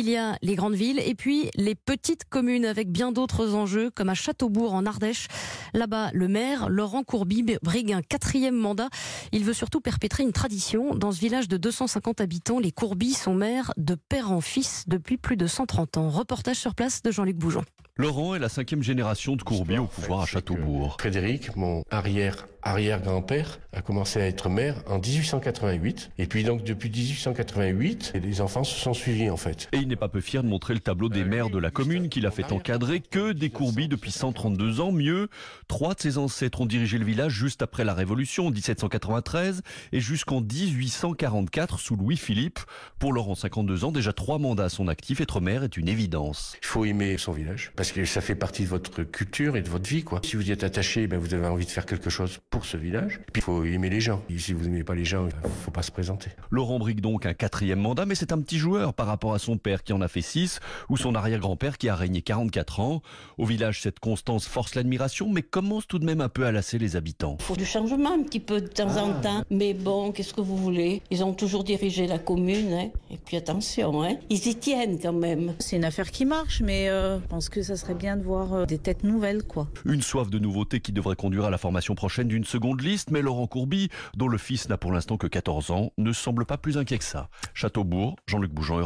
Il y a les grandes villes et puis les petites communes avec bien d'autres enjeux, comme à Châteaubourg en Ardèche. Là-bas, le maire, Laurent Courby, brigue un quatrième mandat. Il veut surtout perpétrer une tradition. Dans ce village de 250 habitants, les Courbis sont maires de père en fils depuis plus de 130 ans. Reportage sur place de Jean-Luc Bougeon. Laurent est la cinquième génération de Courby au pouvoir à Châteaubourg. Frédéric, mon arrière arrière-grand-père a commencé à être maire en 1888. Et puis donc depuis 1888, les enfants se sont suivis en fait. Et il n'est pas peu fier de montrer le tableau des maires de la commune qu'il a fait encadrer que des courbis depuis 132 ans. Mieux, trois de ses ancêtres ont dirigé le village juste après la Révolution en 1793 et jusqu'en 1844 sous Louis-Philippe. Pour Laurent, 52 ans, déjà trois mandats à son actif, être maire est une évidence. Il faut aimer son village parce que ça fait partie de votre culture et de votre vie. Quoi. Si vous y êtes attaché, ben vous avez envie de faire quelque chose pour ce village. Puis il faut aimer les gens. Et si vous n'aimez pas les gens, il faut pas se présenter. Laurent brigue donc un quatrième mandat, mais c'est un petit joueur par rapport à son père qui en a fait six ou son arrière-grand-père qui a régné 44 ans. Au village, cette constance force l'admiration, mais commence tout de même un peu à lasser les habitants. Il faut du changement un petit peu de temps en Ah. temps. Mais bon, qu'est-ce que vous voulez? Ils ont toujours dirigé la commune. hein. Et puis attention, hein. ils y tiennent quand même. C'est une affaire qui marche, mais euh, je pense que ça serait bien de voir euh, des têtes nouvelles, quoi. Une soif de nouveauté qui devrait conduire à la formation prochaine d'une seconde liste, mais Laurent Courby, dont le fils n'a pour l'instant que 14 ans, ne semble pas plus inquiet que ça. Châteaubourg, Jean-Luc Bougeon,